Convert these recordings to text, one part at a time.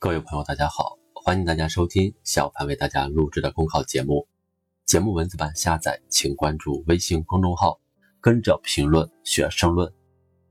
各位朋友，大家好，欢迎大家收听小凡为大家录制的公考节目。节目文字版下载，请关注微信公众号，跟着评论学申论。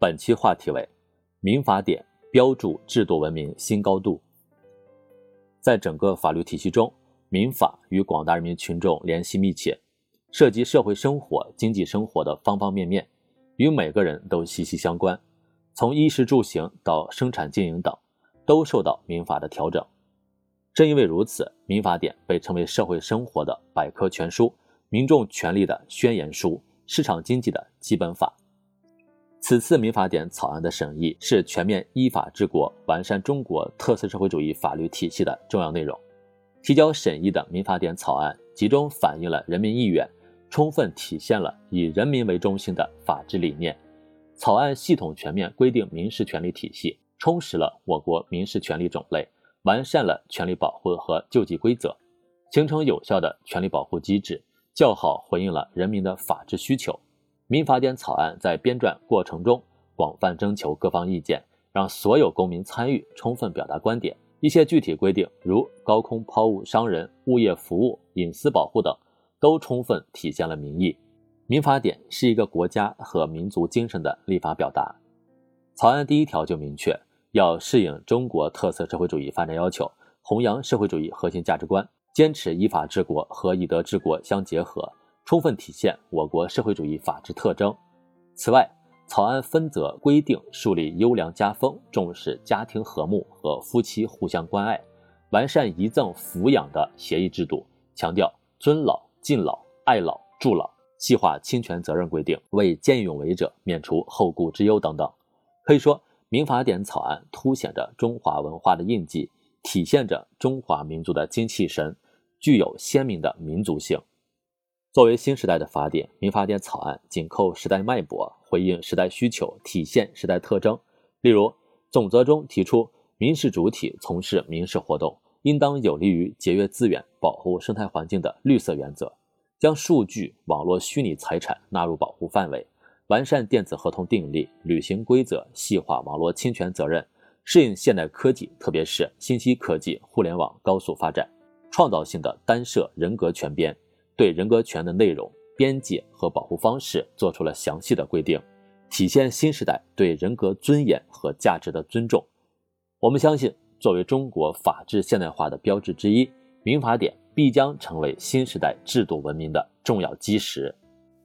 本期话题为：民法典标注制度文明新高度。在整个法律体系中，民法与广大人民群众联系密切，涉及社会生活、经济生活的方方面面，与每个人都息息相关。从衣食住行到生产经营等，都受到民法的调整。正因为如此，民法典被称为社会生活的百科全书、民众权利的宣言书、市场经济的基本法。此次民法典草案的审议是全面依法治国、完善中国特色社会主义法律体系的重要内容。提交审议的民法典草案集中反映了人民意愿，充分体现了以人民为中心的法治理念。草案系统全面规定民事权利体系，充实了我国民事权利种类，完善了权利保护和救济规则，形成有效的权利保护机制，较好回应了人民的法治需求。民法典草案在编撰过程中广泛征求各方意见，让所有公民参与，充分表达观点。一些具体规定，如高空抛物伤人、物业服务、隐私保护等，都充分体现了民意。民法典是一个国家和民族精神的立法表达。草案第一条就明确，要适应中国特色社会主义发展要求，弘扬社会主义核心价值观，坚持依法治国和以德治国相结合。充分体现我国社会主义法治特征。此外，草案分则规定树立优良家风，重视家庭和睦和夫妻互相关爱，完善遗赠抚养的协议制度，强调尊老、敬老、爱老、助老，细化侵权责任规定，为见义勇为者免除后顾之忧等等。可以说，民法典草案凸显着中华文化的印记，体现着中华民族的精气神，具有鲜明的民族性。作为新时代的法典，民法典草案紧扣时代脉搏，回应时代需求，体现时代特征。例如，总则中提出，民事主体从事民事活动，应当有利于节约资源、保护生态环境的绿色原则，将数据、网络虚拟财产纳入保护范围，完善电子合同订立、履行规则，细化网络侵权责任，适应现代科技，特别是信息科技、互联网高速发展，创造性的单设人格权编。对人格权的内容、边界和保护方式做出了详细的规定，体现新时代对人格尊严和价值的尊重。我们相信，作为中国法治现代化的标志之一，民法典必将成为新时代制度文明的重要基石。